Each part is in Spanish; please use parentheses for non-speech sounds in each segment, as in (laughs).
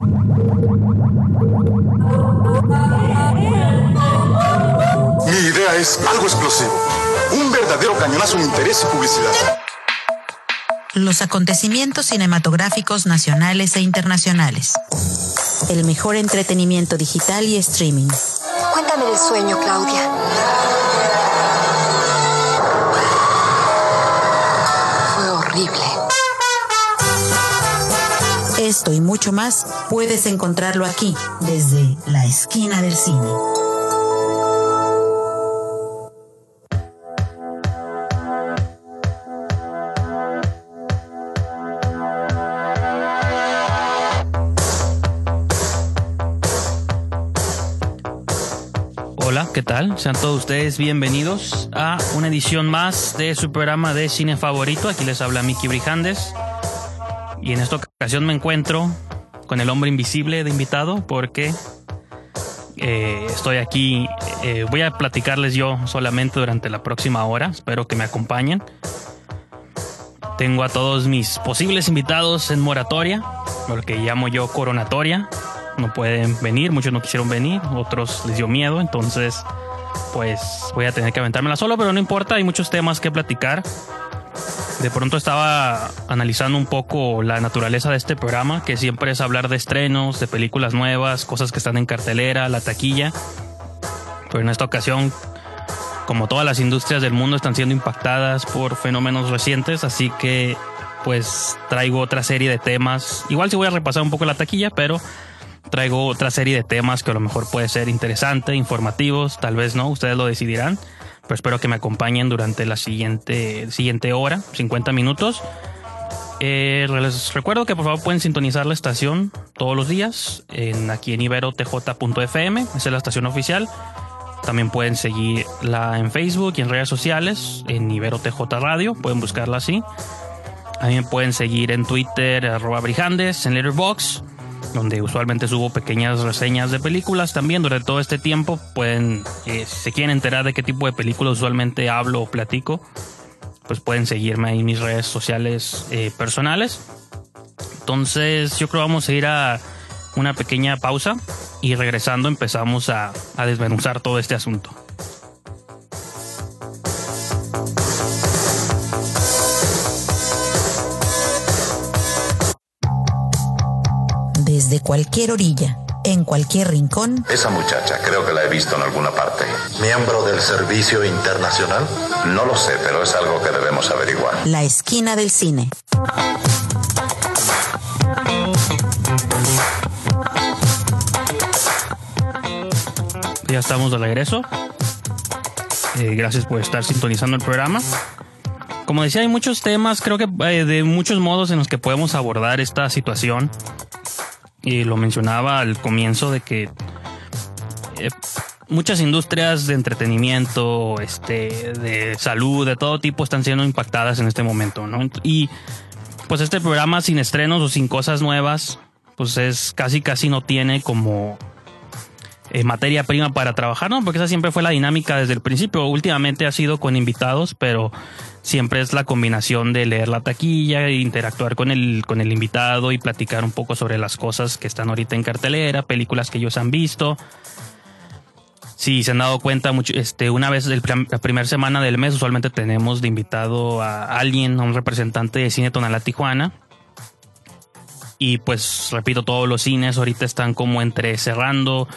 Mi idea es algo explosivo. Un verdadero cañonazo en interés y publicidad. Los acontecimientos cinematográficos nacionales e internacionales. El mejor entretenimiento digital y streaming. Cuéntame del sueño, Claudia. Fue horrible. Esto y mucho más puedes encontrarlo aquí, desde la esquina del cine. Hola, ¿qué tal? Sean todos ustedes bienvenidos a una edición más de su programa de cine favorito. Aquí les habla Miki Brijandes. Y en esta ocasión me encuentro con el hombre invisible de invitado porque eh, estoy aquí. eh, voy a platicarles yo solamente durante la próxima hora. Espero que me acompañen. Tengo a todos mis posibles invitados en moratoria, lo que llamo yo coronatoria. No pueden venir, muchos no quisieron venir, otros les dio miedo, entonces pues voy a tener que aventármela solo, pero no importa, hay muchos temas que platicar. De pronto estaba analizando un poco la naturaleza de este programa, que siempre es hablar de estrenos, de películas nuevas, cosas que están en cartelera, la taquilla. Pero en esta ocasión, como todas las industrias del mundo están siendo impactadas por fenómenos recientes, así que pues traigo otra serie de temas. Igual sí voy a repasar un poco la taquilla, pero traigo otra serie de temas que a lo mejor puede ser interesante, informativos, tal vez no, ustedes lo decidirán. Pero espero que me acompañen durante la siguiente, siguiente hora, 50 minutos. Eh, les recuerdo que por favor pueden sintonizar la estación todos los días en, aquí en iberotj.fm, esa es la estación oficial. También pueden seguirla en Facebook y en redes sociales, en IberoTJ Radio, pueden buscarla así. También pueden seguir en Twitter, arroba Brijandes, en Letterboxd donde usualmente subo pequeñas reseñas de películas. También durante todo este tiempo pueden, eh, si se quieren enterar de qué tipo de películas usualmente hablo o platico, pues pueden seguirme en mis redes sociales eh, personales. Entonces yo creo que vamos a ir a una pequeña pausa y regresando empezamos a, a desmenuzar todo este asunto. Desde cualquier orilla, en cualquier rincón, Esa muchacha creo que la he visto en alguna parte. ¿Miembro del Servicio Internacional? No lo sé, pero es algo que debemos averiguar. la esquina del cine. Ya estamos de regreso. Eh, gracias por estar sintonizando el programa. Como decía, hay muchos temas, creo que eh, de muchos modos en los que podemos abordar esta situación. Y lo mencionaba al comienzo de que eh, muchas industrias de entretenimiento, este, de salud, de todo tipo están siendo impactadas en este momento, ¿no? Y pues este programa sin estrenos o sin cosas nuevas, pues es casi casi no tiene como eh, materia prima para trabajar, ¿no? Porque esa siempre fue la dinámica desde el principio. Últimamente ha sido con invitados, pero siempre es la combinación de leer la taquilla, e interactuar con el, con el invitado y platicar un poco sobre las cosas que están ahorita en cartelera, películas que ellos han visto. Si se han dado cuenta, mucho, este, una vez la primera semana del mes, usualmente tenemos de invitado a alguien, a un representante de Cine Tonalá Tijuana. Y pues, repito, todos los cines ahorita están como entre cerrando,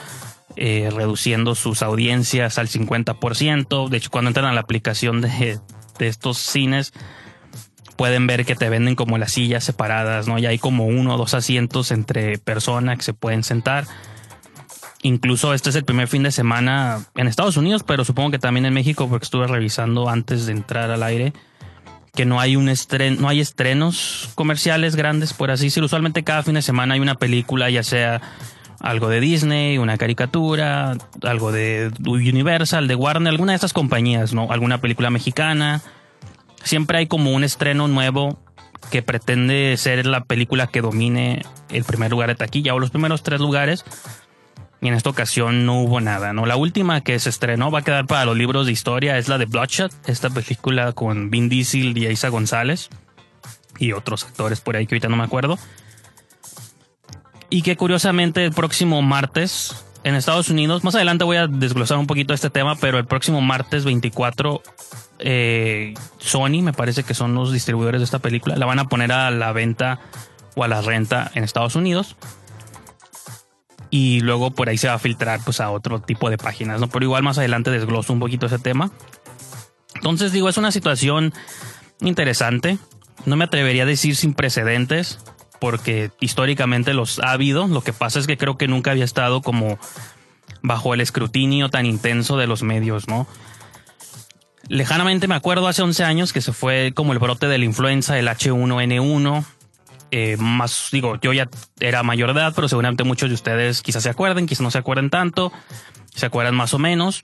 eh, reduciendo sus audiencias al 50%. De hecho, cuando entran a la aplicación de, de estos cines, pueden ver que te venden como las sillas separadas, ¿no? Ya hay como uno o dos asientos entre personas que se pueden sentar. Incluso este es el primer fin de semana en Estados Unidos, pero supongo que también en México, porque estuve revisando antes de entrar al aire, que no hay un estreno, no hay estrenos comerciales grandes, por así decirlo. Usualmente cada fin de semana hay una película, ya sea algo de Disney, una caricatura, algo de Universal, de Warner, alguna de estas compañías, ¿no? Alguna película mexicana. Siempre hay como un estreno nuevo que pretende ser la película que domine el primer lugar de taquilla o los primeros tres lugares. Y en esta ocasión no hubo nada, ¿no? La última que se estrenó va a quedar para los libros de historia es la de Bloodshot, esta película con Vin Diesel y Isa González y otros actores por ahí que ahorita no me acuerdo. Y que curiosamente el próximo martes en Estados Unidos, más adelante voy a desglosar un poquito este tema, pero el próximo martes 24 eh, Sony, me parece que son los distribuidores de esta película, la van a poner a la venta o a la renta en Estados Unidos. Y luego por ahí se va a filtrar pues a otro tipo de páginas, ¿no? Pero igual más adelante desgloso un poquito ese tema. Entonces digo, es una situación interesante. No me atrevería a decir sin precedentes, porque históricamente los ha habido. Lo que pasa es que creo que nunca había estado como bajo el escrutinio tan intenso de los medios, ¿no? Lejanamente me acuerdo hace 11 años que se fue como el brote de la influenza, el H1N1. Eh, más, digo, yo ya era mayor de edad, pero seguramente muchos de ustedes quizás se acuerden, quizás no se acuerden tanto, se acuerdan más o menos.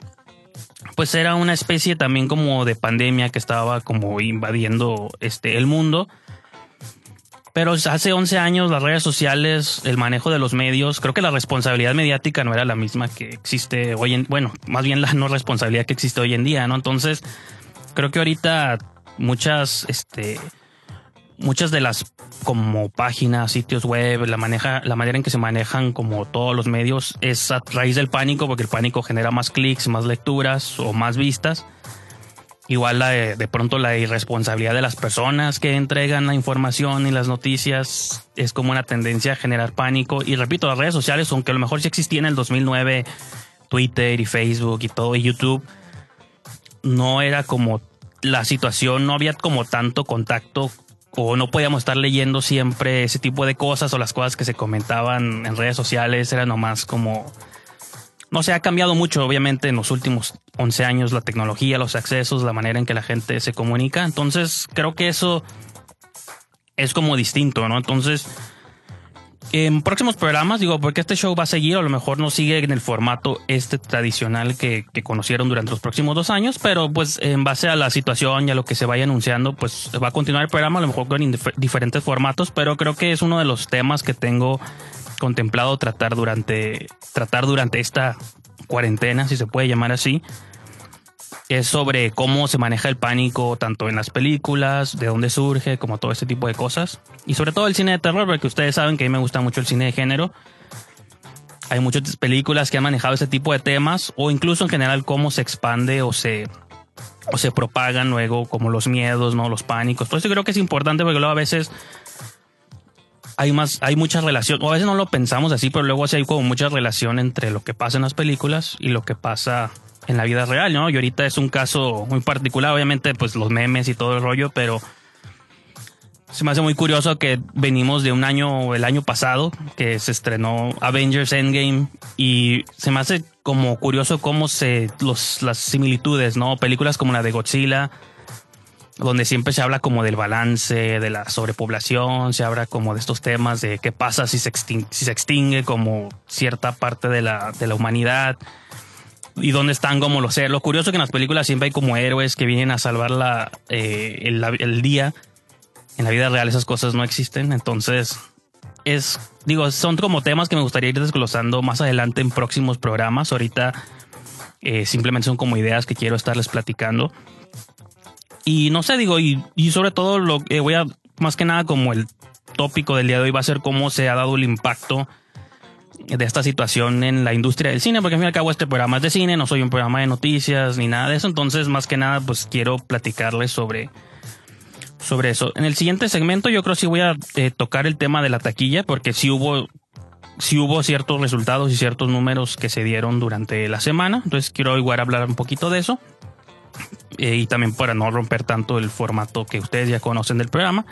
Pues era una especie también como de pandemia que estaba como invadiendo este, el mundo. Pero hace 11 años las redes sociales, el manejo de los medios, creo que la responsabilidad mediática no era la misma que existe hoy en, bueno, más bien la no responsabilidad que existe hoy en día, ¿no? Entonces, creo que ahorita muchas, este, muchas de las como páginas, sitios web, la maneja, la manera en que se manejan como todos los medios es a raíz del pánico, porque el pánico genera más clics, más lecturas o más vistas. Igual la de, de, pronto la irresponsabilidad de las personas que entregan la información y las noticias es como una tendencia a generar pánico. Y repito, las redes sociales, aunque a lo mejor sí existía en el 2009, Twitter y Facebook y todo, y YouTube, no era como la situación, no había como tanto contacto o no podíamos estar leyendo siempre ese tipo de cosas o las cosas que se comentaban en redes sociales, era nomás como no se ha cambiado mucho, obviamente, en los últimos 11 años la tecnología, los accesos, la manera en que la gente se comunica. Entonces, creo que eso es como distinto, ¿no? Entonces, en próximos programas, digo, porque este show va a seguir, a lo mejor no sigue en el formato este tradicional que, que conocieron durante los próximos dos años, pero pues en base a la situación y a lo que se vaya anunciando, pues va a continuar el programa, a lo mejor con diferentes formatos, pero creo que es uno de los temas que tengo contemplado tratar durante, tratar durante esta cuarentena, si se puede llamar así, es sobre cómo se maneja el pánico tanto en las películas, de dónde surge, como todo este tipo de cosas. Y sobre todo el cine de terror, porque ustedes saben que a mí me gusta mucho el cine de género. Hay muchas películas que han manejado ese tipo de temas, o incluso en general cómo se expande o se, o se propagan luego, como los miedos, ¿no? los pánicos. Por eso creo que es importante, porque luego a veces hay más, hay mucha relación, o a veces no lo pensamos así, pero luego sí hay como mucha relación entre lo que pasa en las películas y lo que pasa en la vida real, ¿no? Y ahorita es un caso muy particular, obviamente, pues los memes y todo el rollo, pero se me hace muy curioso que venimos de un año, el año pasado, que se estrenó Avengers Endgame, y se me hace como curioso cómo se, los, las similitudes, ¿no? Películas como la de Godzilla, donde siempre se habla como del balance, de la sobrepoblación, se habla como de estos temas de qué pasa si se extingue, si se extingue como cierta parte de la, de la humanidad y dónde están como los seres. Lo curioso es que en las películas siempre hay como héroes que vienen a salvar la, eh, el, día. En la vida real esas cosas no existen, entonces es, digo, son como temas que me gustaría ir desglosando más adelante en próximos programas. Ahorita eh, simplemente son como ideas que quiero estarles platicando. Y no sé, digo, y, sobre todo lo que voy a, más que nada como el tópico del día de hoy va a ser cómo se ha dado el impacto de esta situación en la industria del cine, porque al fin y al cabo este programa es de cine, no soy un programa de noticias ni nada de eso, entonces más que nada pues quiero platicarles sobre, sobre eso. En el siguiente segmento yo creo que sí voy a eh, tocar el tema de la taquilla, porque sí hubo, sí hubo ciertos resultados y ciertos números que se dieron durante la semana, entonces quiero igual hablar un poquito de eso. Eh, y también para no romper tanto el formato que ustedes ya conocen del programa.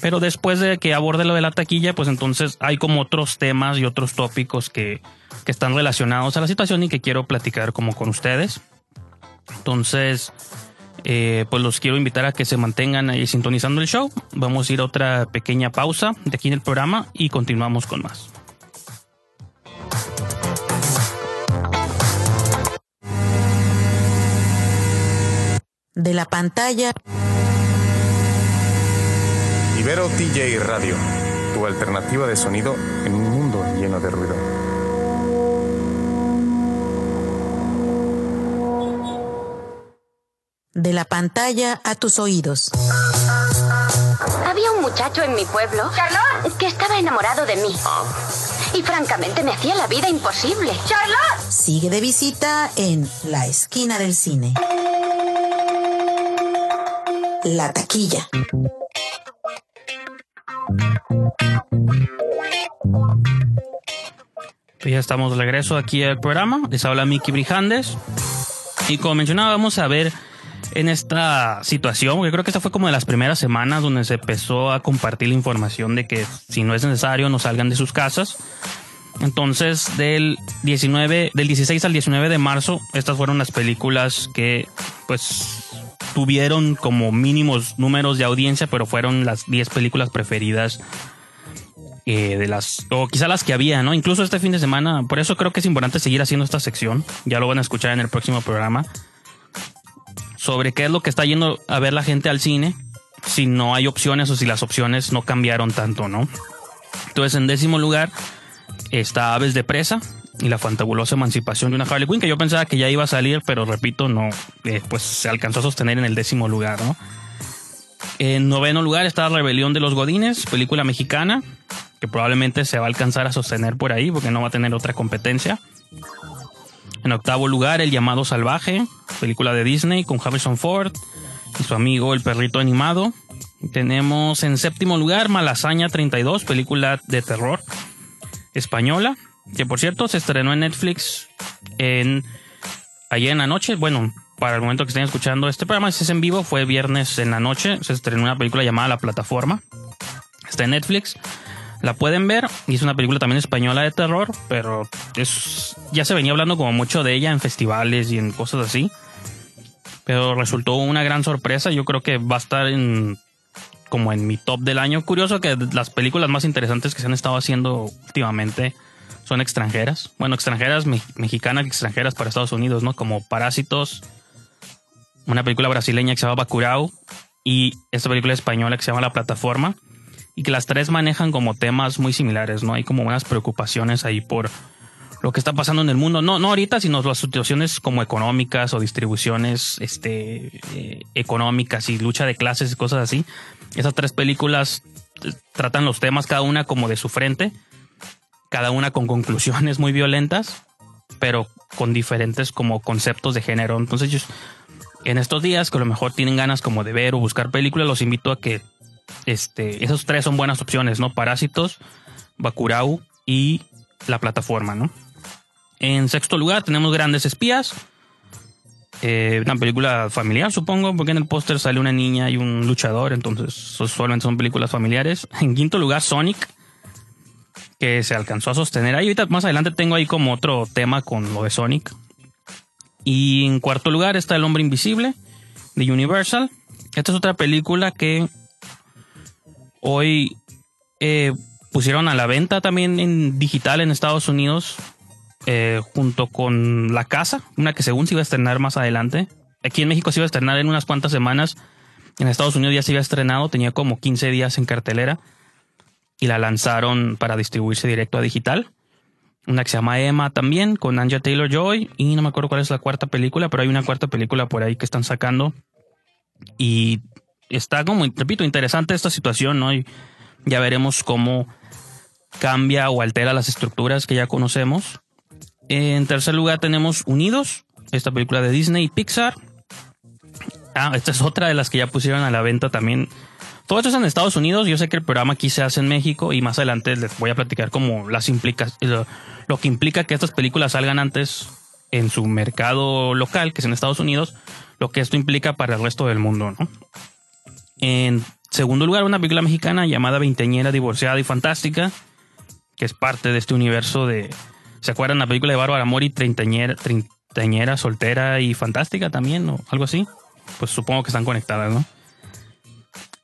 Pero después de que aborde lo de la taquilla, pues entonces hay como otros temas y otros tópicos que, que están relacionados a la situación y que quiero platicar como con ustedes. Entonces, eh, pues los quiero invitar a que se mantengan ahí sintonizando el show. Vamos a ir a otra pequeña pausa de aquí en el programa y continuamos con más. De la pantalla. Ibero TJ Radio, tu alternativa de sonido en un mundo lleno de ruido. De la pantalla a tus oídos. Había un muchacho en mi pueblo que estaba enamorado de mí. Y francamente me hacía la vida imposible. ¡Charlotte! Sigue de visita en la esquina del cine. La taquilla. Ya estamos de regreso aquí al programa. Les habla Miki Brijandes. Y como mencionaba, vamos a ver en esta situación, porque creo que esta fue como de las primeras semanas donde se empezó a compartir la información de que si no es necesario no salgan de sus casas. Entonces, del 19, del 16 al 19 de marzo, estas fueron las películas que pues tuvieron como mínimos números de audiencia, pero fueron las 10 películas preferidas eh, de las, o quizá las que había, ¿no? Incluso este fin de semana, por eso creo que es importante seguir haciendo esta sección, ya lo van a escuchar en el próximo programa, sobre qué es lo que está yendo a ver la gente al cine, si no hay opciones o si las opciones no cambiaron tanto, ¿no? Entonces, en décimo lugar está Aves de Presa y la fantabulosa emancipación de una Harley Quinn, que yo pensaba que ya iba a salir, pero repito, no, eh, pues se alcanzó a sostener en el décimo lugar, ¿no? En noveno lugar está Rebelión de los Godines, película mexicana, que probablemente se va a alcanzar a sostener por ahí porque no va a tener otra competencia. En octavo lugar, El llamado salvaje, película de Disney con Harrison Ford y su amigo el perrito animado. Tenemos en séptimo lugar Malasaña 32, película de terror española, que por cierto se estrenó en Netflix en ayer en la noche. Bueno, para el momento que estén escuchando este programa, si es en vivo, fue viernes en la noche. Se estrenó una película llamada La Plataforma. Está en Netflix. La pueden ver y es una película también española de terror, pero es ya se venía hablando como mucho de ella en festivales y en cosas así. Pero resultó una gran sorpresa. Yo creo que va a estar en como en mi top del año. Curioso que las películas más interesantes que se han estado haciendo últimamente son extranjeras. Bueno, extranjeras mexicanas y extranjeras para Estados Unidos, ¿no? Como Parásitos, una película brasileña que se llama Bacurau y esta película española que se llama La Plataforma y que las tres manejan como temas muy similares, ¿no? Hay como unas preocupaciones ahí por lo que está pasando en el mundo, no, no ahorita, sino las situaciones como económicas o distribuciones este, eh, económicas y lucha de clases y cosas así. Esas tres películas eh, tratan los temas cada una como de su frente, cada una con conclusiones muy violentas, pero con diferentes como conceptos de género. Entonces yo, en estos días que a lo mejor tienen ganas como de ver o buscar películas, los invito a que este, esos tres son buenas opciones, ¿no? Parásitos, Bakurau y la plataforma, ¿no? En sexto lugar tenemos Grandes Espías. Eh, una película familiar, supongo, porque en el póster sale una niña y un luchador, entonces usualmente son películas familiares. En quinto lugar, Sonic, que se alcanzó a sostener ahí. Ahorita más adelante tengo ahí como otro tema con lo de Sonic. Y en cuarto lugar está El Hombre Invisible, de Universal. Esta es otra película que Hoy eh, pusieron a la venta también en digital en Estados Unidos, eh, junto con La Casa, una que según se iba a estrenar más adelante. Aquí en México se iba a estrenar en unas cuantas semanas. En Estados Unidos ya se había estrenado, tenía como 15 días en cartelera y la lanzaron para distribuirse directo a digital. Una que se llama Emma también, con Anja Taylor Joy. Y no me acuerdo cuál es la cuarta película, pero hay una cuarta película por ahí que están sacando. Y está como, repito, interesante esta situación, ¿no? Y ya veremos cómo cambia o altera las estructuras que ya conocemos. En tercer lugar tenemos Unidos, esta película de Disney y Pixar. Ah, esta es otra de las que ya pusieron a la venta también. Todo esto es en Estados Unidos. Yo sé que el programa aquí se hace en México y más adelante les voy a platicar como las implicaciones, lo que implica que estas películas salgan antes en su mercado local, que es en Estados Unidos, lo que esto implica para el resto del mundo, ¿no? En segundo lugar, una película mexicana llamada Veinteñera, Divorciada y Fantástica, que es parte de este universo de... ¿Se acuerdan la película de Bárbara Mori, Treintañera, Treintañera, Soltera y Fantástica también, o algo así? Pues supongo que están conectadas, ¿no?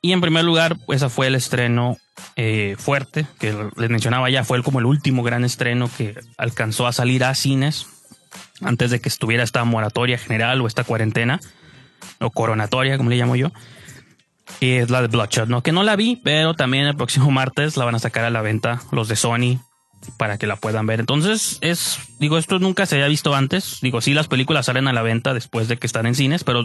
Y en primer lugar, esa fue el estreno eh, fuerte, que les mencionaba ya, fue como el último gran estreno que alcanzó a salir a cines antes de que estuviera esta moratoria general o esta cuarentena, o coronatoria, como le llamo yo. Y es la de Bloodshot, ¿no? Que no la vi, pero también el próximo (laughs) martes la van a sacar a la venta los de Sony para que la puedan ver. Entonces, es, digo, esto nunca se había visto antes. Digo, sí, las películas salen a la venta después de que están en cines, pero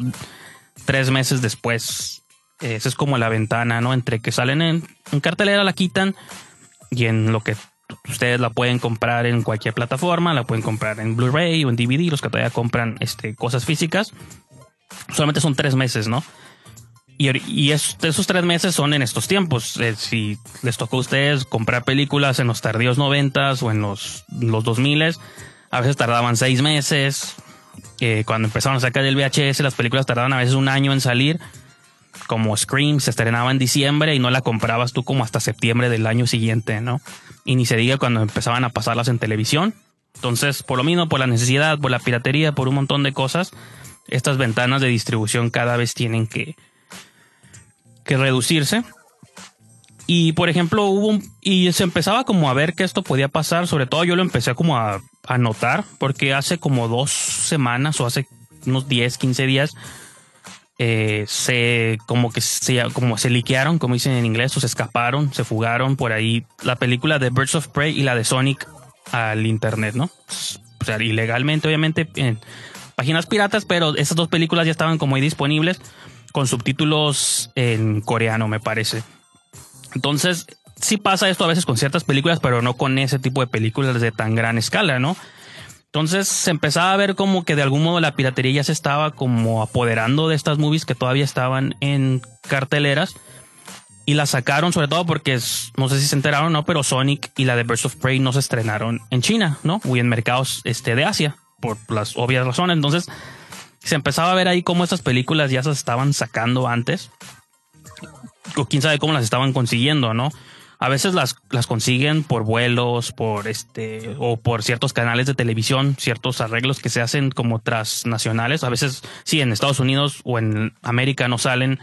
tres meses después Esa es como la ventana, ¿no? Entre que salen en, cartelera, la quitan y en lo que ustedes la pueden comprar en cualquier plataforma, la pueden comprar en Blu-ray o en DVD, los que todavía compran este, cosas físicas. Solamente son tres meses, ¿no? Y, y es- esos tres meses son en estos tiempos. Eh, si les tocó a ustedes comprar películas en los tardíos noventas o en los, los 2000 a veces tardaban seis meses. Eh, cuando empezaron a sacar el VHS, las películas tardaban a veces un año en salir. Como Scream se estrenaba en diciembre y no la comprabas tú como hasta septiembre del año siguiente, ¿no? Y ni se diga cuando empezaban a pasarlas en televisión. Entonces, por lo mismo, por la necesidad, por la piratería, por un montón de cosas, estas ventanas de distribución cada vez tienen que, que reducirse. Y por ejemplo, hubo un, y se empezaba como a ver que esto podía pasar, sobre todo yo lo empecé como a, a notar, porque hace como dos semanas o hace unos 10, 15 días, eh, se como que se, como se liquearon, como dicen en inglés, o se escaparon, se fugaron por ahí la película de Birds of Prey y la de Sonic al internet, ¿no? O sea, ilegalmente, obviamente, en páginas piratas, pero esas dos películas ya estaban como ahí disponibles con subtítulos en coreano, me parece. Entonces, sí pasa esto a veces con ciertas películas, pero no con ese tipo de películas de tan gran escala, ¿no? Entonces se empezaba a ver como que de algún modo la piratería ya se estaba como apoderando de estas movies que todavía estaban en carteleras y las sacaron sobre todo porque no sé si se enteraron no, pero Sonic y la de Birds of Prey no se estrenaron en China, ¿no? O en mercados este, de Asia, por las obvias razones. Entonces se empezaba a ver ahí cómo estas películas ya se estaban sacando antes o quién sabe cómo las estaban consiguiendo, ¿no? A veces las, las consiguen por vuelos, por este, o por ciertos canales de televisión, ciertos arreglos que se hacen como transnacionales. A veces, sí, en Estados Unidos o en América no salen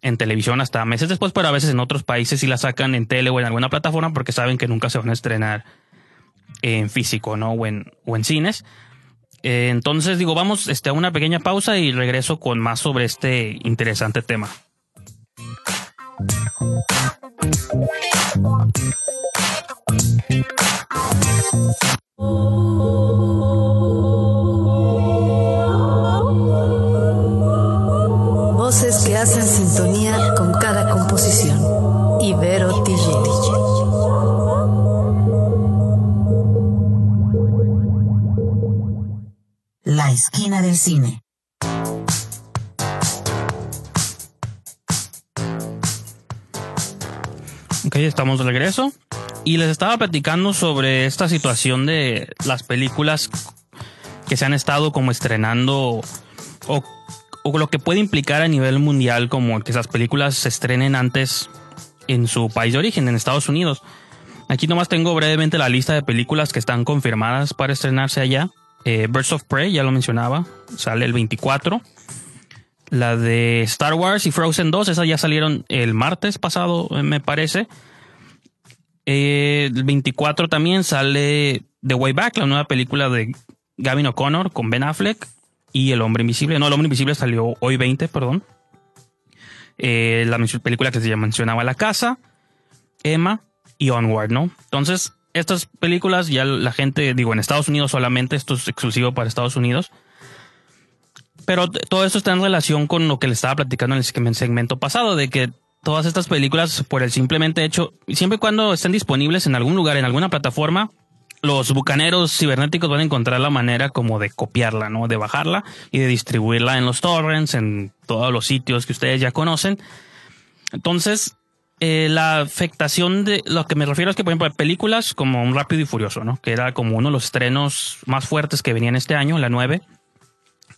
en televisión hasta meses después, pero a veces en otros países sí la sacan en tele o en alguna plataforma porque saben que nunca se van a estrenar en físico, ¿no? O en, o en cines. Eh, entonces, digo, vamos este, a una pequeña pausa y regreso con más sobre este interesante tema. Voces que hacen sintonía con cada composición. Ibero TJ. La esquina del cine. Ok, estamos de regreso. Y les estaba platicando sobre esta situación de las películas que se han estado como estrenando o, lo que puede implicar a nivel mundial como que esas películas se estrenen antes en su país de origen, en Estados Unidos. Aquí nomás tengo brevemente la lista de películas que están confirmadas para estrenarse allá. Eh, Birds of Prey, ya lo mencionaba, sale el 24. La de Star Wars y Frozen 2, esas ya salieron el martes pasado, eh, me parece. Eh, el 24 también sale The Way Back, la nueva película de Gavin O'Connor con Ben Affleck y El Hombre Invisible. No, El Hombre Invisible salió hoy 20, perdón. Eh, la película que se mencionaba La Casa, Emma y Onward, ¿no? Entonces, estas películas ya la gente, digo, en Estados Unidos solamente, esto es exclusivo para Estados Unidos. Pero todo esto está en relación con lo que le estaba platicando en el segmen- segmento pasado, de que todas estas películas, por el simplemente hecho, siempre y cuando estén disponibles en algún lugar, en alguna plataforma, los bucaneros cibernéticos van a encontrar la manera como de copiarla, ¿no? De bajarla y de distribuirla en los torrents, en todos los sitios que ustedes ya conocen. Entonces, eh, la afectación de lo que me refiero es que, por ejemplo, películas como un Rápido y Furioso, ¿no? Que era como uno de los estrenos más fuertes que venían este año, la 9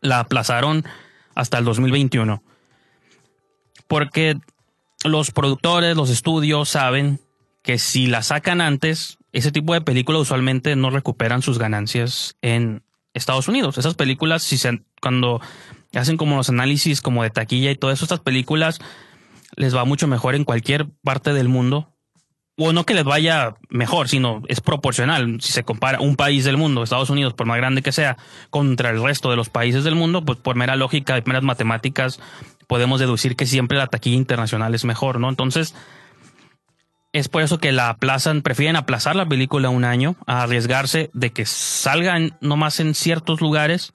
la aplazaron hasta el 2021. Porque los productores, los estudios saben que si la sacan antes, ese tipo de películas usualmente no recuperan sus ganancias en Estados Unidos. Esas películas, si se, cuando hacen como los análisis como de taquilla y todo eso, estas películas les va mucho mejor en cualquier parte del mundo. O no que les vaya mejor, sino es proporcional. Si se compara un país del mundo, Estados Unidos, por más grande que sea, contra el resto de los países del mundo, pues por mera lógica y meras matemáticas, podemos deducir que siempre la taquilla internacional es mejor, ¿no? Entonces, es por eso que la aplazan, prefieren aplazar la película un año a arriesgarse de que salgan nomás en ciertos lugares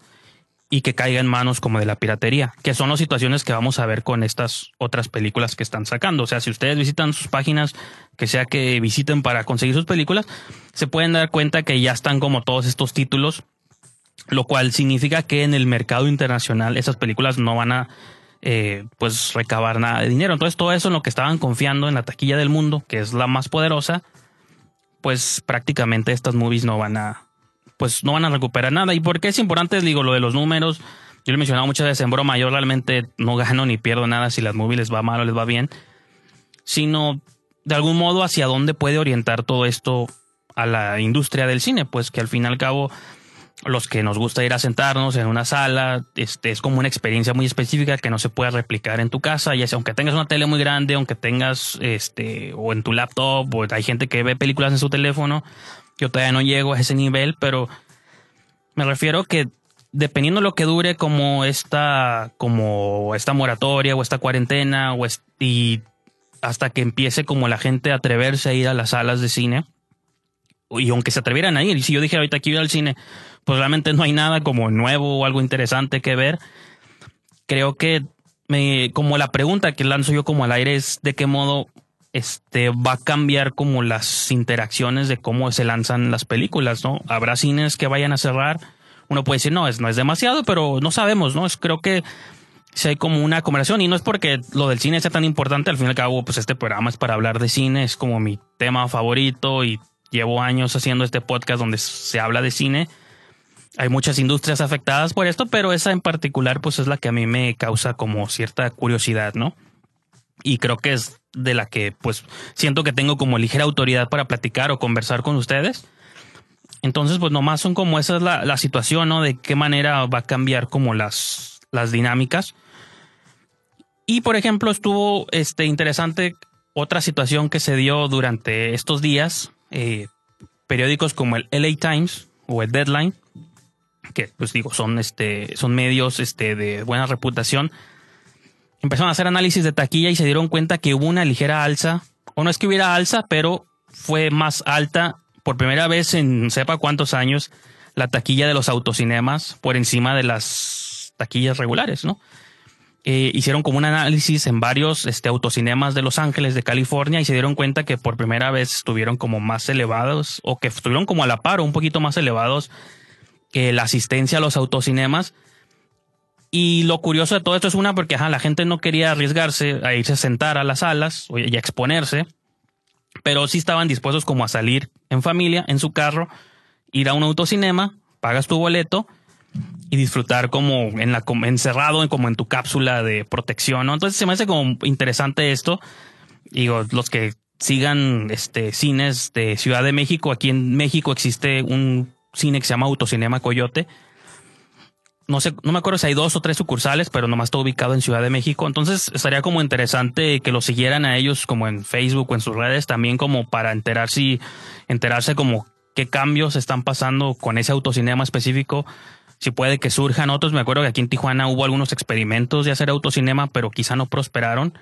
y que caiga en manos como de la piratería, que son las situaciones que vamos a ver con estas otras películas que están sacando. O sea, si ustedes visitan sus páginas, que sea que visiten para conseguir sus películas, se pueden dar cuenta que ya están como todos estos títulos, lo cual significa que en el mercado internacional esas películas no van a eh, pues recabar nada de dinero. Entonces todo eso en lo que estaban confiando en la taquilla del mundo, que es la más poderosa, pues prácticamente estas movies no van a, pues no van a recuperar nada. ¿Y por qué es importante? Digo, lo de los números. Yo lo he mencionado muchas veces en broma. Yo realmente no gano ni pierdo nada si las movies les va mal o les va bien. Sino de algún modo hacia dónde puede orientar todo esto a la industria del cine. Pues que al fin y al cabo los que nos gusta ir a sentarnos en una sala, este, es como una experiencia muy específica que no se puede replicar en tu casa, y aunque tengas una tele muy grande, aunque tengas, este, o en tu laptop, o hay gente que ve películas en su teléfono, yo todavía no llego a ese nivel, pero me refiero que dependiendo de lo que dure como esta, como esta moratoria o esta cuarentena, o y hasta que empiece como la gente a atreverse a ir a las salas de cine, y aunque se atrevieran a ir, si yo dije ahorita aquí ir al cine, pues realmente no hay nada como nuevo o algo interesante que ver. Creo que me, como la pregunta que lanzo yo como al aire es de qué modo este va a cambiar como las interacciones de cómo se lanzan las películas, ¿no? Habrá cines que vayan a cerrar. Uno puede decir, no, es, no es demasiado, pero no sabemos, ¿no? Es, creo que si hay como una conversación y no es porque lo del cine sea tan importante, al fin y al cabo, pues este programa es para hablar de cine, es como mi tema favorito y llevo años haciendo este podcast donde se habla de cine hay muchas industrias afectadas por esto, pero esa en particular pues es la que a mí me causa como cierta curiosidad, ¿no? Y creo que es de la que pues siento que tengo como ligera autoridad para platicar o conversar con ustedes. Entonces pues nomás son como esa es la, la situación, ¿no? De qué manera va a cambiar como las, las dinámicas. Y por ejemplo estuvo este, interesante otra situación que se dio durante estos días. Eh, periódicos como el LA Times o el Deadline que pues digo, son, este, son medios este, de buena reputación, empezaron a hacer análisis de taquilla y se dieron cuenta que hubo una ligera alza, o no es que hubiera alza, pero fue más alta por primera vez en sepa cuántos años la taquilla de los autocinemas por encima de las taquillas regulares, ¿no? Eh, hicieron como un análisis en varios este, autocinemas de Los Ángeles, de California, y se dieron cuenta que por primera vez estuvieron como más elevados, o que estuvieron como a la par o un poquito más elevados que la asistencia a los autocinemas. Y lo curioso de todo esto es una porque la gente no quería arriesgarse a irse a sentar a las salas y a exponerse, pero sí estaban dispuestos como a salir en familia, en su carro, ir a un autocinema, pagas tu boleto y disfrutar como en la encerrado como en tu cápsula de protección, ¿no? Entonces se me hace como interesante esto. Digo, los que sigan este cines de Ciudad de México, aquí en México existe un cine que se llama Autocinema Coyote. No sé, no me acuerdo si hay dos o tres sucursales, pero nomás está ubicado en Ciudad de México. Entonces estaría como interesante que lo siguieran a ellos como en Facebook o en sus redes también como para enterarse, enterarse como qué cambios están pasando con ese autocinema específico. Si puede que surjan otros. Me acuerdo que aquí en Tijuana hubo algunos experimentos de hacer autocinema, pero quizá no prosperaron.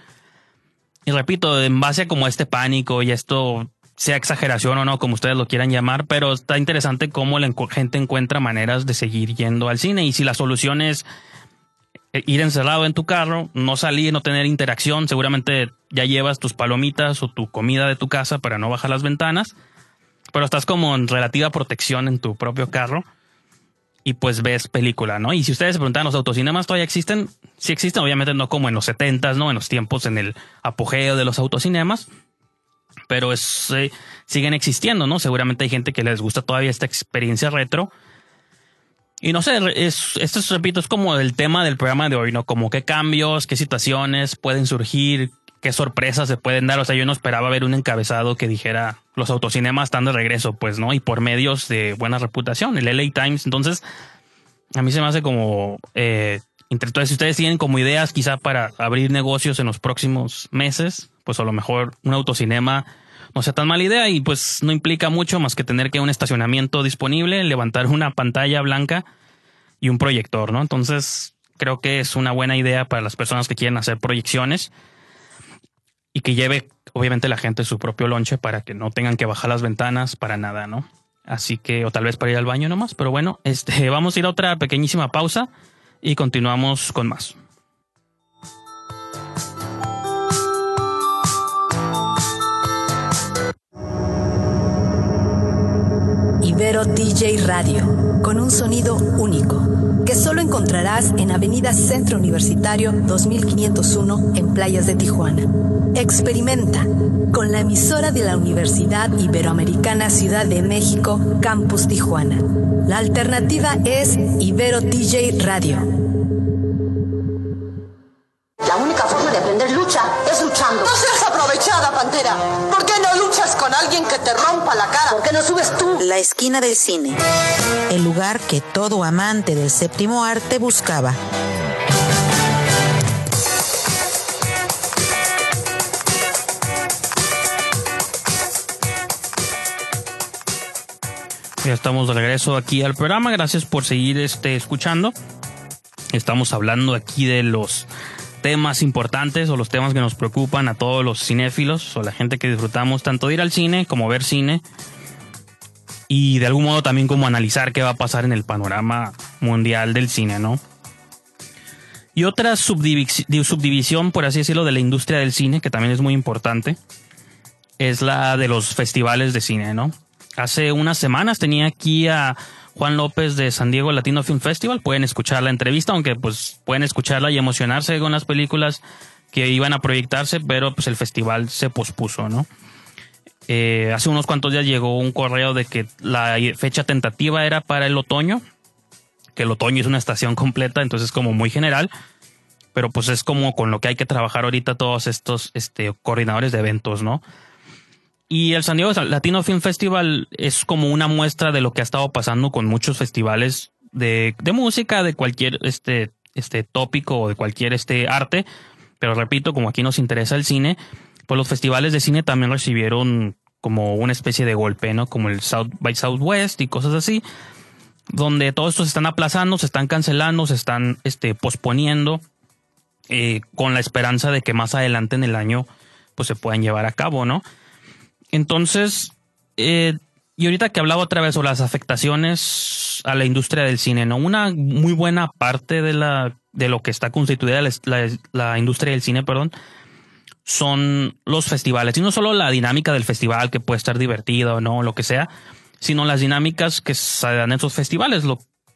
Y repito, en base a como este pánico y esto sea exageración o no, como ustedes lo quieran llamar, pero está interesante cómo la gente encuentra maneras de seguir yendo al cine y si la solución es eh, ir encerrado en tu carro, no salir, no tener interacción, seguramente ya llevas tus palomitas o tu comida de tu casa para no bajar las ventanas, pero estás como en relativa protección en tu propio carro y pues ves película, ¿no? Y si ustedes se preguntan, ¿los autocinemas todavía existen? Sí existen, obviamente no como en los 70 ¿no? En los tiempos en el apogeo de los autocinemas, pero es, eh, siguen existiendo, ¿no? Seguramente hay gente que les gusta todavía esta experiencia retro. Y no sé, es, esto repito, es como el tema del programa de hoy, ¿no? Como qué cambios, qué situaciones pueden surgir, qué sorpresas se pueden dar. O sea, yo no esperaba ver un encabezado que dijera los autocinemas están de regreso, pues, ¿no? Y por medios de buena reputación, el LA Times. Entonces, a mí se me hace como... Eh, entonces, si ustedes tienen como ideas quizá para abrir negocios en los próximos meses, pues a lo mejor un autocinema no sea tan mala idea y pues no implica mucho más que tener que un estacionamiento disponible, levantar (laughs) una pantalla blanca y un proyector, ¿no? Entonces creo que es una buena idea para las personas que quieren hacer proyecciones y que lleve obviamente la gente su propio lonche para que no tengan que bajar las ventanas para nada, ¿no? Así que, o tal vez para ir al baño nomás, pero bueno, este, (laughs) vamos a ir a otra pequeñísima pausa y continuamos con más. Ibero DJ Radio, con un sonido único, que solo encontrarás en Avenida Centro Universitario 2501 en Playas de Tijuana. Experimenta con la emisora de la Universidad Iberoamericana Ciudad de México, Campus Tijuana. La alternativa es Ibero DJ Radio. La única forma de aprender lucha es luchando. No seas aprovechada, Pantera. ¿Por qué no luchas con alguien que te rompa la cara? ¿Por qué no subes tú? La esquina del cine. El lugar que todo amante del séptimo arte buscaba. Ya estamos de regreso aquí al programa. Gracias por seguir este, escuchando. Estamos hablando aquí de los temas importantes o los temas que nos preocupan a todos los cinéfilos o la gente que disfrutamos tanto de ir al cine como ver cine y de algún modo también como analizar qué va a pasar en el panorama mundial del cine, ¿no? Y otra subdivisión, por así decirlo, de la industria del cine, que también es muy importante, es la de los festivales de cine, ¿no? Hace unas semanas tenía aquí a Juan López de San Diego Latino Film Festival. Pueden escuchar la entrevista, aunque pues pueden escucharla y emocionarse con las películas que iban a proyectarse, pero pues el festival se pospuso, ¿no? Eh, hace unos cuantos días llegó un correo de que la fecha tentativa era para el otoño, que el otoño es una estación completa, entonces como muy general, pero pues es como con lo que hay que trabajar ahorita todos estos este, coordinadores de eventos, ¿no? Y el San Diego Latino Film Festival es como una muestra de lo que ha estado pasando con muchos festivales de, de música, de cualquier este, este tópico o de cualquier este arte. Pero repito, como aquí nos interesa el cine, pues los festivales de cine también recibieron como una especie de golpe, ¿no? Como el South by Southwest y cosas así, donde todos estos se están aplazando, se están cancelando, se están este, posponiendo, eh, con la esperanza de que más adelante en el año pues se puedan llevar a cabo, ¿no? Entonces, eh, y ahorita que hablaba otra vez sobre las afectaciones a la industria del cine, ¿no? Una muy buena parte de la de lo que está constituida la, industria del cine, perdón, son los festivales. Y no solo la dinámica del festival, que puede estar divertida o no, lo que sea, sino las dinámicas que se dan en esos festivales.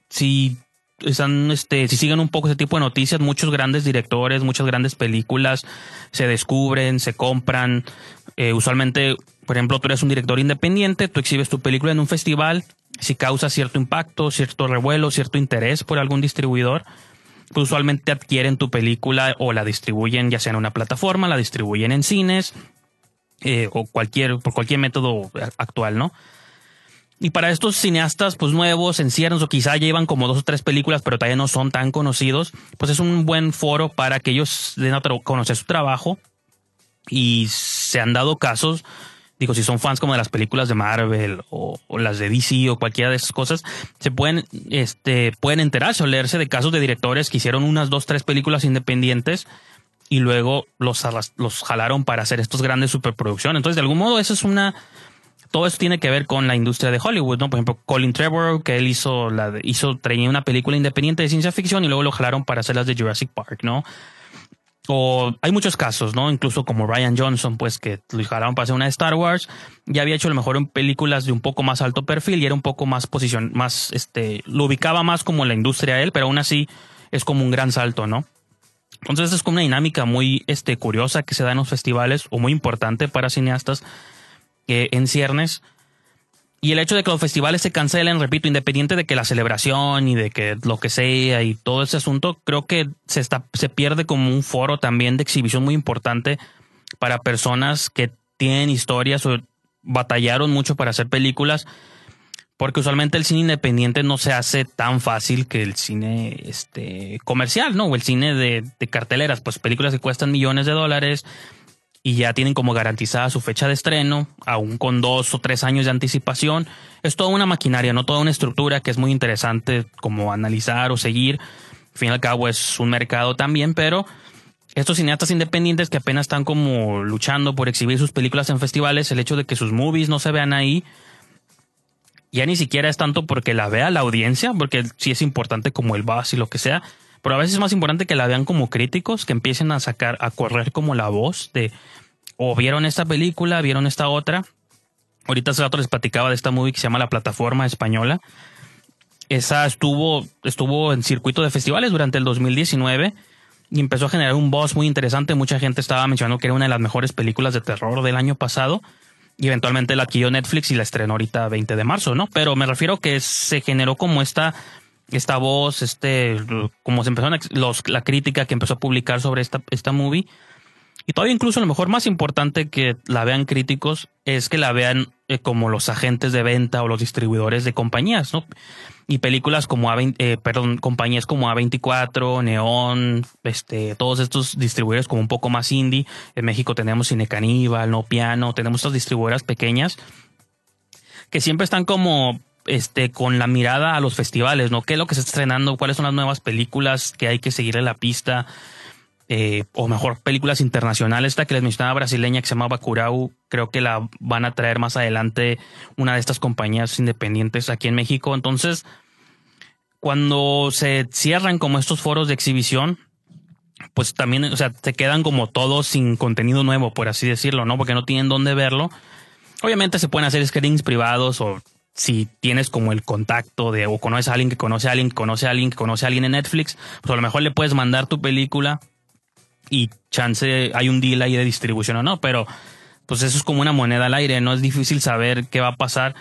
Si están, este, si siguen un poco ese tipo de noticias, muchos grandes directores, muchas grandes películas se descubren, se compran. Eh, usualmente por ejemplo, tú eres un director independiente, tú exhibes tu película en un festival, si causa cierto impacto, cierto revuelo, cierto interés por algún distribuidor, pues usualmente adquieren tu película o la distribuyen ya sea en una plataforma, la distribuyen en cines eh, o cualquier, por cualquier método actual, ¿no? Y para estos cineastas, pues nuevos, encierros o quizá llevan como dos o tres películas, pero todavía no son tan conocidos, pues es un buen foro para que ellos den a conocer su trabajo. Y se han dado casos digo, si son fans como de las películas de Marvel o, las de DC o cualquiera de esas cosas, se pueden, este, pueden enterarse o leerse de casos de directores que hicieron unas dos, tres películas independientes y luego los, los jalaron para hacer estos grandes superproducciones. Entonces, de algún modo, eso es una, todo eso tiene que ver con la industria de Hollywood, ¿no? Por ejemplo, Colin Trevor, que él hizo la, hizo, traía una película independiente de ciencia ficción y luego lo jalaron para hacer las de Jurassic Park, ¿no? O hay muchos casos, ¿no? Incluso como Ryan Johnson, pues que lo dejaron para hacer una de Star Wars, ya había hecho a lo mejor en películas de un poco más alto perfil y era un poco más posición, más, este, lo ubicaba más como la industria él, pero aún así es como un gran salto, ¿no? Entonces es como una dinámica muy, este, curiosa que se da en los festivales o muy importante para cineastas que en ciernes y el hecho de que los festivales se cancelen, repito, independiente de que la celebración y de que lo que sea y todo ese asunto, creo que se, está, se pierde como un foro también de exhibición muy importante para personas que tienen historias o batallaron mucho para hacer películas, porque usualmente el cine independiente no se hace tan fácil que el cine este, comercial, ¿no? O el cine de, de carteleras, pues películas que cuestan millones de dólares y ya tienen como garantizada su fecha de estreno, aún con dos o tres años de anticipación. Es toda una maquinaria, no toda una estructura que es muy interesante como analizar o seguir. Al fin y al cabo es un mercado también, pero estos cineastas independientes que apenas están como luchando por exhibir sus películas en festivales, el hecho de que sus movies no se vean ahí, ya ni siquiera es tanto porque la vea la audiencia, porque sí es importante como el buzz y lo que sea, pero a veces es más importante que la vean como críticos, que empiecen a sacar, a correr como la voz de, o vieron esta película, vieron esta otra. Ahorita hace rato les platicaba de esta movie que se llama La Plataforma Española. Esa estuvo, estuvo en circuito de festivales durante el 2019 y empezó a generar un buzz muy interesante. Mucha gente estaba mencionando que era una de las mejores películas de terror del año pasado. Y eventualmente la adquirió Netflix y la estrenó ahorita 20 de marzo, ¿no? Pero me refiero que se generó como esta, esta voz, este, como se empezó los, la crítica que empezó a publicar sobre esta, esta movie. Y todavía incluso lo mejor más importante que la vean críticos es que la vean eh, como los agentes de venta o los distribuidores de compañías, ¿no? Y películas como A, eh, perdón, compañías como A24, Neon, este, todos estos distribuidores como un poco más indie. En México tenemos Cine Caníbal, No Piano, tenemos estas distribuidoras pequeñas que siempre están como este, con la mirada a los festivales, ¿no? ¿Qué es lo que se está estrenando? ¿Cuáles son las nuevas películas que hay que seguirle la pista? Eh, o mejor películas internacionales. Esta que les mencionaba brasileña que se llama Bacurau, creo que la van a traer más adelante una de estas compañías independientes aquí en México. Entonces, cuando se cierran como estos foros de exhibición, pues también, o sea, se quedan como todos sin contenido nuevo, por así decirlo, ¿no? Porque no tienen dónde verlo. Obviamente se pueden hacer screenings privados o si tienes como el contacto de o conoces a alguien que conoce a alguien que conoce a alguien que conoce a alguien en Netflix, pues a lo mejor le puedes mandar tu película y chance hay un deal ahí de distribución o no, pero pues eso es como una moneda al aire, no es difícil saber qué va a pasar.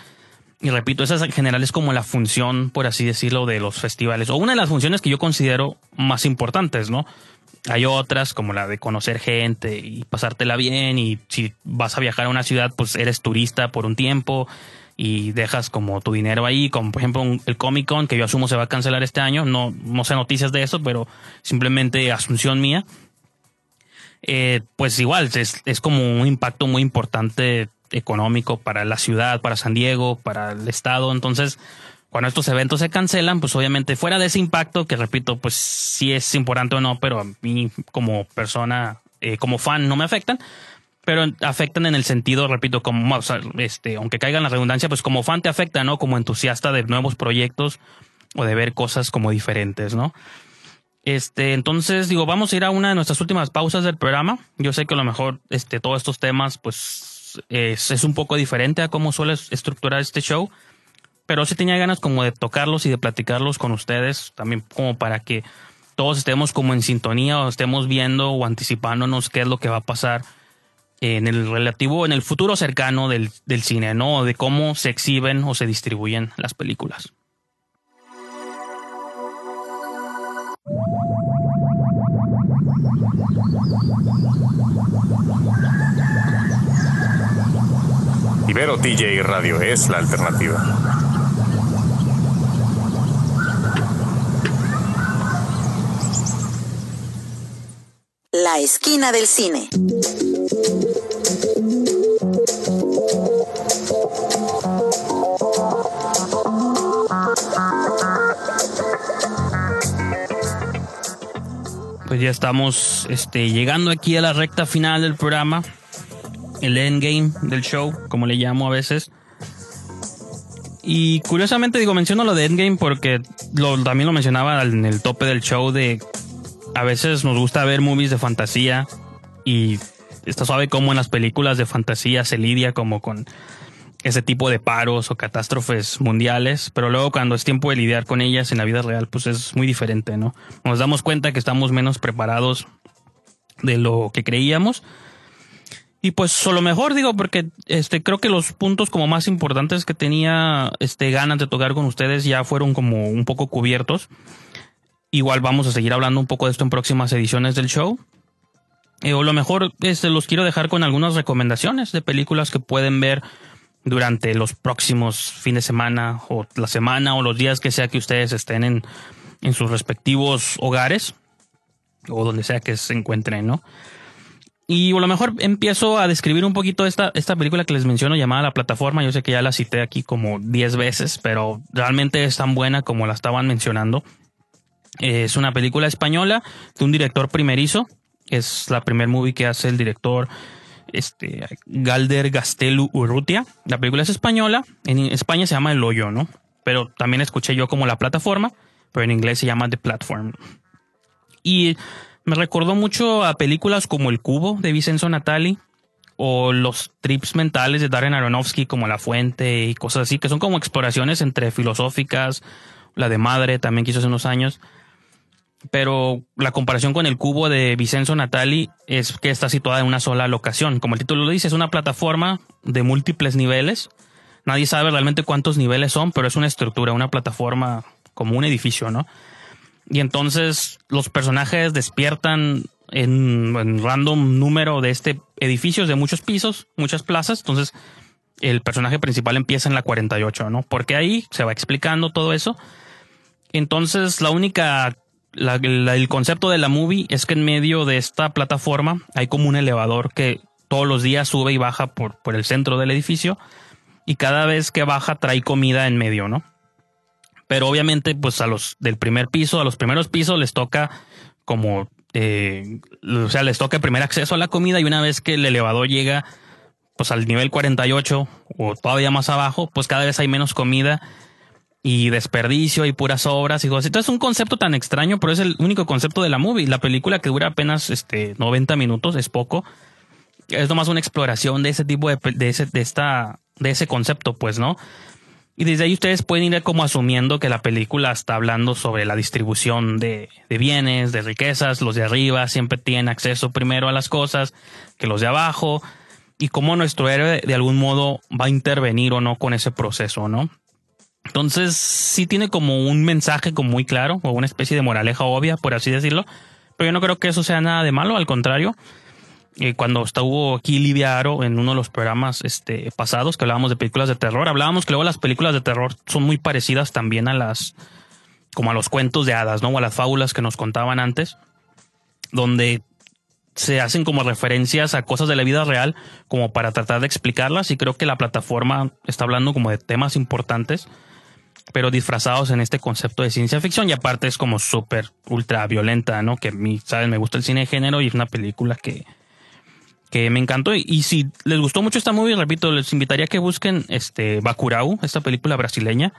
Y repito, esa en general es como la función, por así decirlo, de los festivales, o una de las funciones que yo considero más importantes, ¿no? Hay otras como la de conocer gente y pasártela bien y si vas a viajar a una ciudad, pues eres turista por un tiempo y dejas como tu dinero ahí, como por ejemplo el Comic Con, que yo asumo se va a cancelar este año, no, no sé noticias de eso, pero simplemente asunción mía eh, pues igual es, es como un impacto muy importante económico para la ciudad, para San Diego, para el estado. Entonces, cuando estos eventos se cancelan, pues obviamente fuera de ese impacto, que repito, pues sí es importante o no, pero a mí como persona, eh, como fan, no me afectan, pero afectan en el sentido, repito, como, este, aunque caiga la redundancia, pues como fan te afecta, ¿no? Como entusiasta de nuevos proyectos o de ver cosas como diferentes, ¿no? Este, entonces digo, vamos a ir a una de nuestras últimas pausas del programa. Yo sé que a lo mejor este, todos estos temas, pues, es, un poco diferente a cómo suele estructurar este show. Pero sí tenía ganas como de tocarlos y de platicarlos con ustedes, también como para que todos estemos como en sintonía o estemos viendo o anticipándonos qué es lo que va a pasar en el relativo, en el futuro cercano del, del cine, ¿no? De cómo se exhiben o se distribuyen las películas. Ibero TJ Radio es la alternativa. La esquina del cine. Pues ya estamos este, llegando aquí a la recta final del programa el endgame del show, como le llamo a veces. Y curiosamente digo, menciono lo de Endgame porque lo, también lo mencionaba en el tope del show de a veces nos gusta ver movies de fantasía y está suave como en las películas de fantasía se lidia como con ese tipo de paros o catástrofes mundiales, pero luego cuando es tiempo de lidiar con ellas en la vida real, pues es muy diferente, ¿no? Nos damos cuenta que estamos menos preparados de lo que creíamos y pues solo mejor digo porque este creo que los puntos como más importantes que tenía este ganas de tocar con ustedes ya fueron como un poco cubiertos. Igual vamos a seguir hablando un poco de esto en próximas ediciones del show. Eh, o lo mejor este los quiero dejar con algunas recomendaciones de películas que pueden ver durante los próximos fines de semana o la semana o los días que sea que ustedes estén en, en sus respectivos hogares o donde sea que se encuentren, ¿no? Y a lo mejor empiezo a describir un poquito esta, esta película que les menciono llamada La Plataforma. Yo sé que ya la cité aquí como 10 veces, pero realmente es tan buena como la estaban mencionando. Es una película española de un director primerizo. Es la primer movie que hace el director este, Galder Gastelu Urrutia. La película es española. En España se llama El Hoyo, ¿no? Pero también escuché yo como La Plataforma, pero en inglés se llama The Platform. Y me recordó mucho a películas como El Cubo de Vincenzo Natali o los trips mentales de Darren Aronofsky como La Fuente y cosas así, que son como exploraciones entre filosóficas, la de Madre también que hizo hace unos años. Pero la comparación con el cubo de Vincenzo Natali es que está situada en una sola locación. Como el título lo dice, es una plataforma de múltiples niveles. Nadie sabe realmente cuántos niveles son, pero es una estructura, una plataforma como un edificio, ¿no? Y entonces los personajes despiertan en, en random número de este edificios de muchos pisos, muchas plazas. Entonces el personaje principal empieza en la 48, ¿no? Porque ahí se va explicando todo eso. Entonces la única el concepto de la movie es que en medio de esta plataforma hay como un elevador que todos los días sube y baja por, por el centro del edificio y cada vez que baja trae comida en medio, ¿no? Pero obviamente, pues a los del primer piso, a los primeros pisos les toca como, eh, o sea, les toca el primer acceso a la comida y una vez que el elevador llega, pues al nivel 48 o todavía más abajo, pues cada vez hay menos comida y desperdicio y puras obras y cosas. Entonces es un concepto tan extraño, pero es el único concepto de la movie. La película que dura apenas este 90 minutos, es poco. Es nomás una exploración de ese tipo de, de de esta, de ese concepto, pues, ¿no? Y desde ahí ustedes pueden ir como asumiendo que la película está hablando sobre la distribución de, de, bienes, de riquezas. Los de arriba siempre tienen acceso primero a las cosas que los de abajo. Y cómo nuestro héroe de algún modo va a intervenir o no con ese proceso, ¿no? Entonces, sí tiene como un mensaje como muy claro, o una especie de moraleja obvia, por así decirlo. Pero yo no creo que eso sea nada de malo, al contrario. Eh, cuando estuvo aquí Livia Aro en uno de los programas este, pasados que hablábamos de películas de terror, hablábamos que luego las películas de terror son muy parecidas también a las, como a los cuentos de hadas, ¿no? O a las fábulas que nos contaban antes, donde se hacen como referencias a cosas de la vida real como para tratar de explicarlas y creo que la plataforma está hablando como de temas importantes pero disfrazados en este concepto de ciencia ficción y aparte es como súper ultra violenta, ¿no? Que a mí, ¿sabes? Me gusta el cine de género y es una película que, que me encantó. Y, si les gustó mucho esta movie, repito, les invitaría a que busquen este Bacurau, esta película brasileña,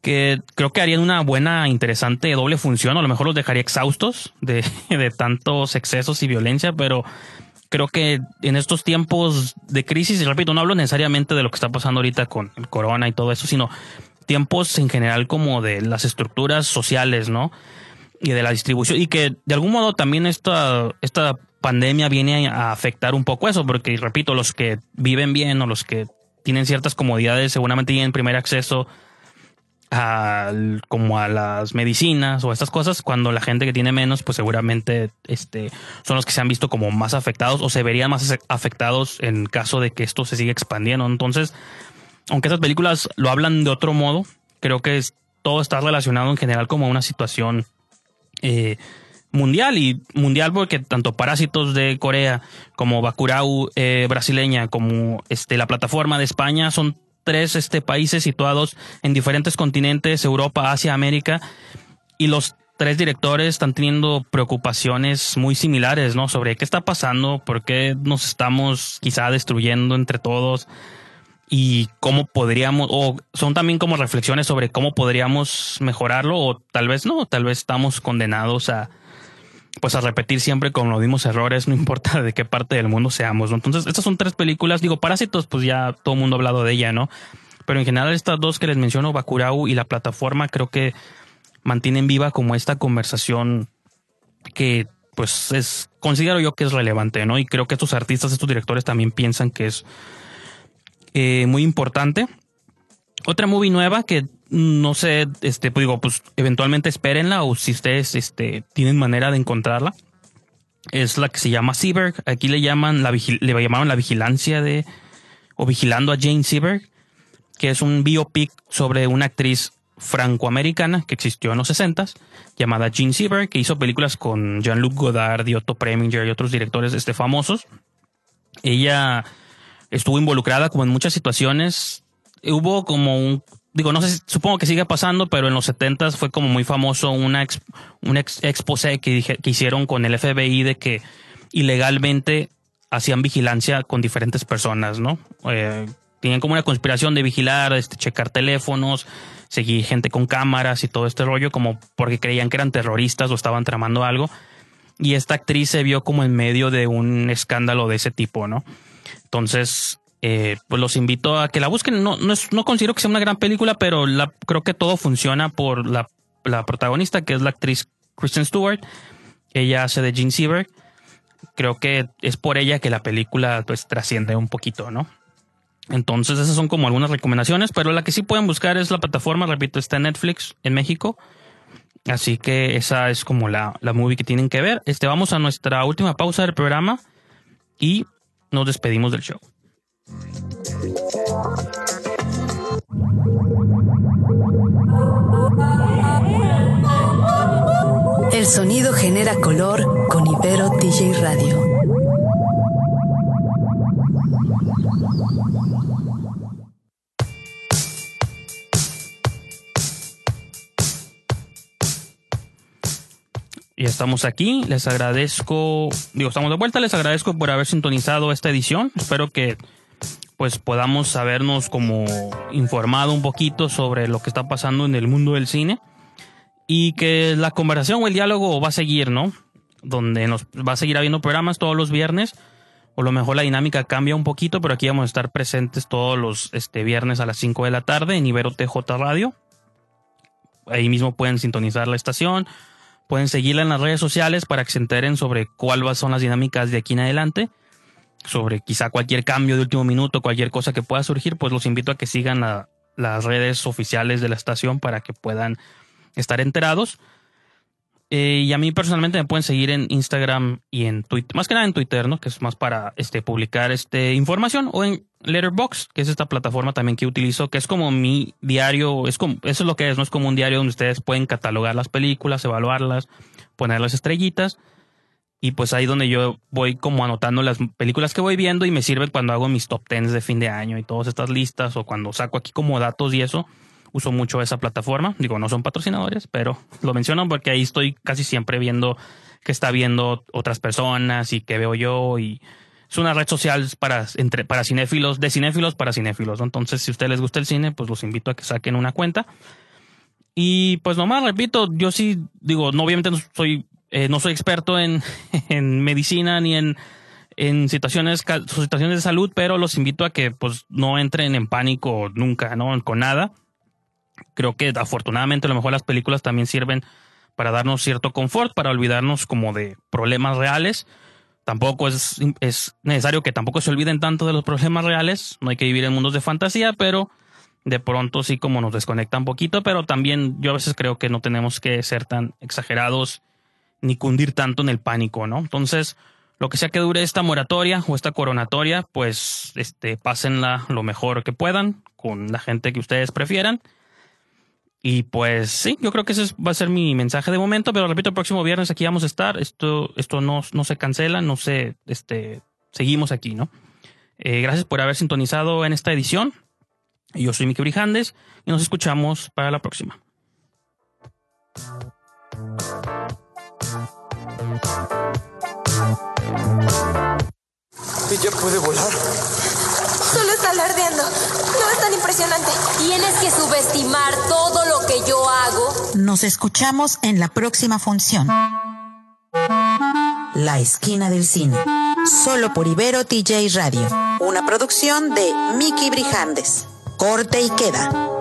que creo que harían una buena, interesante doble función, a lo mejor los dejaría exhaustos de, (laughs) de tantos excesos y violencia, pero creo que en estos tiempos de crisis, y repito, no hablo necesariamente de lo que está pasando ahorita con el corona y todo eso, sino tiempos en general como de las estructuras sociales, ¿no? Y de la distribución. Y que de algún modo también esta, esta pandemia viene a afectar un poco eso, porque repito, los que viven bien o los que tienen ciertas comodidades seguramente tienen primer acceso a, como a las medicinas o estas cosas, cuando la gente que tiene menos, pues seguramente este, son los que se han visto como más afectados o se verían más afectados en caso de que esto se siga expandiendo. Entonces, aunque esas películas lo hablan de otro modo, creo que todo está relacionado en general como una situación eh, mundial y mundial porque tanto Parásitos de Corea como Bacurau eh, brasileña como este la plataforma de España son tres este, países situados en diferentes continentes, Europa, Asia, América y los tres directores están teniendo preocupaciones muy similares, ¿no? Sobre qué está pasando, por qué nos estamos quizá destruyendo entre todos y cómo podríamos, o son también como reflexiones sobre cómo podríamos mejorarlo, o tal vez no, tal vez estamos condenados a pues a repetir siempre con los mismos errores, no (laughs) importa de qué parte del mundo seamos. Entonces, estas son tres películas, digo, Parásitos, pues ya todo el mundo ha hablado de ella, ¿no? Pero en general estas dos que les menciono, Bakurau y la plataforma, creo que mantienen viva como esta conversación que pues es, considero yo que es relevante, ¿no? Y creo que estos artistas, estos directores también piensan que es eh, muy importante. Otra movie nueva que no sé, este, pues digo, pues eventualmente espérenla o si ustedes este, tienen manera de encontrarla. Es la que se llama Seberg. Aquí le llaman la le llamaron la vigilancia de o vigilando a Jane Seberg, que es un biopic sobre una actriz francoamericana que existió en los 60 llamada Jane Seberg, que hizo películas con Jean-Luc Godard y Preminger y otros directores este, famosos. Ella estuvo involucrada como en muchas situaciones. Hubo como un, digo, no sé, supongo que sigue pasando, pero en los 70 fue como muy famoso una, ex, un ex, exposé que, que hicieron con el FBI de que ilegalmente hacían vigilancia con diferentes personas, ¿no? Eh, tenían como una conspiración de vigilar, este, checar teléfonos, seguir gente con cámaras y todo este rollo, como porque creían que eran terroristas o estaban tramando algo. Y esta actriz se vio como en medio de un escándalo de ese tipo, ¿no? Entonces, eh, pues los invito a que la busquen. No, no, no considero que sea una gran película, pero creo que todo funciona por la, la protagonista, que es la actriz Kristen Stewart. Ella hace de Jean Seberg. Creo que es por ella que la película pues trasciende un poquito, ¿no? Entonces esas son como algunas recomendaciones, pero la que sí pueden buscar es la plataforma, repito, está en Netflix en México. Así que esa es como la, la movie que tienen que ver. Este, vamos a nuestra última pausa del programa y nos despedimos del show. El sonido genera color con Ibero DJ Radio. Y estamos aquí, les agradezco, digo, estamos de vuelta, les agradezco por haber sintonizado esta edición. Espero que pues podamos sabernos como informado un poquito sobre lo que está pasando en el mundo del cine y que la conversación o el diálogo va a seguir, ¿no? Donde nos va a seguir habiendo programas todos los viernes. O lo mejor la dinámica cambia un poquito, pero aquí vamos a estar presentes todos los este, viernes a las 5 de la tarde en Ibero TJ Radio. Ahí mismo pueden sintonizar la estación, pueden seguirla en las redes sociales para que se enteren sobre cuáles son las dinámicas de aquí en adelante. Sobre quizá cualquier cambio de último minuto, cualquier cosa que pueda surgir, pues los invito a que sigan las redes oficiales de la estación para que puedan estar enterados. Eh, y a mí personalmente me pueden seguir en Instagram y en Twitter, más que nada en Twitter, ¿no? Que es más para este, publicar este, información, o en Letterboxd, que es esta plataforma también que utilizo, que es como mi diario, es como, eso es lo que es, no es como un diario donde ustedes pueden catalogar las películas, evaluarlas, poner las estrellitas. Y pues ahí donde yo voy como anotando las películas que voy viendo y me sirve cuando hago mis top tens de fin de año y todas estas listas o cuando saco aquí como datos y eso uso mucho esa plataforma. Digo, no son patrocinadores, pero lo menciono porque ahí estoy casi siempre viendo que está viendo otras personas y que veo yo y es una red social para, entre, para cinéfilos, de cinéfilos para cinéfilos. Entonces, si a ustedes les gusta el cine, pues los invito a que saquen una cuenta. Y pues nomás repito, yo sí digo, no, obviamente no soy, eh, no soy experto en, (laughs) en medicina ni en, en situaciones, situaciones de salud, pero los invito a que pues no entren en pánico nunca, ¿no? Con nada creo que afortunadamente a lo mejor las películas también sirven para darnos cierto confort, para olvidarnos como de problemas reales. Tampoco es, es necesario que tampoco se olviden tanto de los problemas reales, no hay que vivir en mundos de fantasía, pero de pronto sí como nos desconecta un poquito, pero también yo a veces creo que no tenemos que ser tan exagerados ni cundir tanto en el pánico, ¿no? Entonces, lo que sea que dure esta moratoria o esta coronatoria, pues este, pásenla lo mejor que puedan con la gente que ustedes prefieran y pues sí, yo creo que ese va a ser mi mensaje de momento, pero repito, el próximo viernes aquí vamos a estar. Esto, esto no, no se cancela, no se, este, seguimos aquí, ¿no? Eh, gracias por haber sintonizado en esta edición. Yo soy Miki Brijandes y nos escuchamos para la próxima. ¿Ella puede volar? Solo está alardeando. No es tan impresionante. Tienes que subestimar todo lo que yo hago. Nos escuchamos en la próxima función. La esquina del cine. Solo por Ibero TJ Radio. Una producción de Mickey Brijandes. Corte y queda.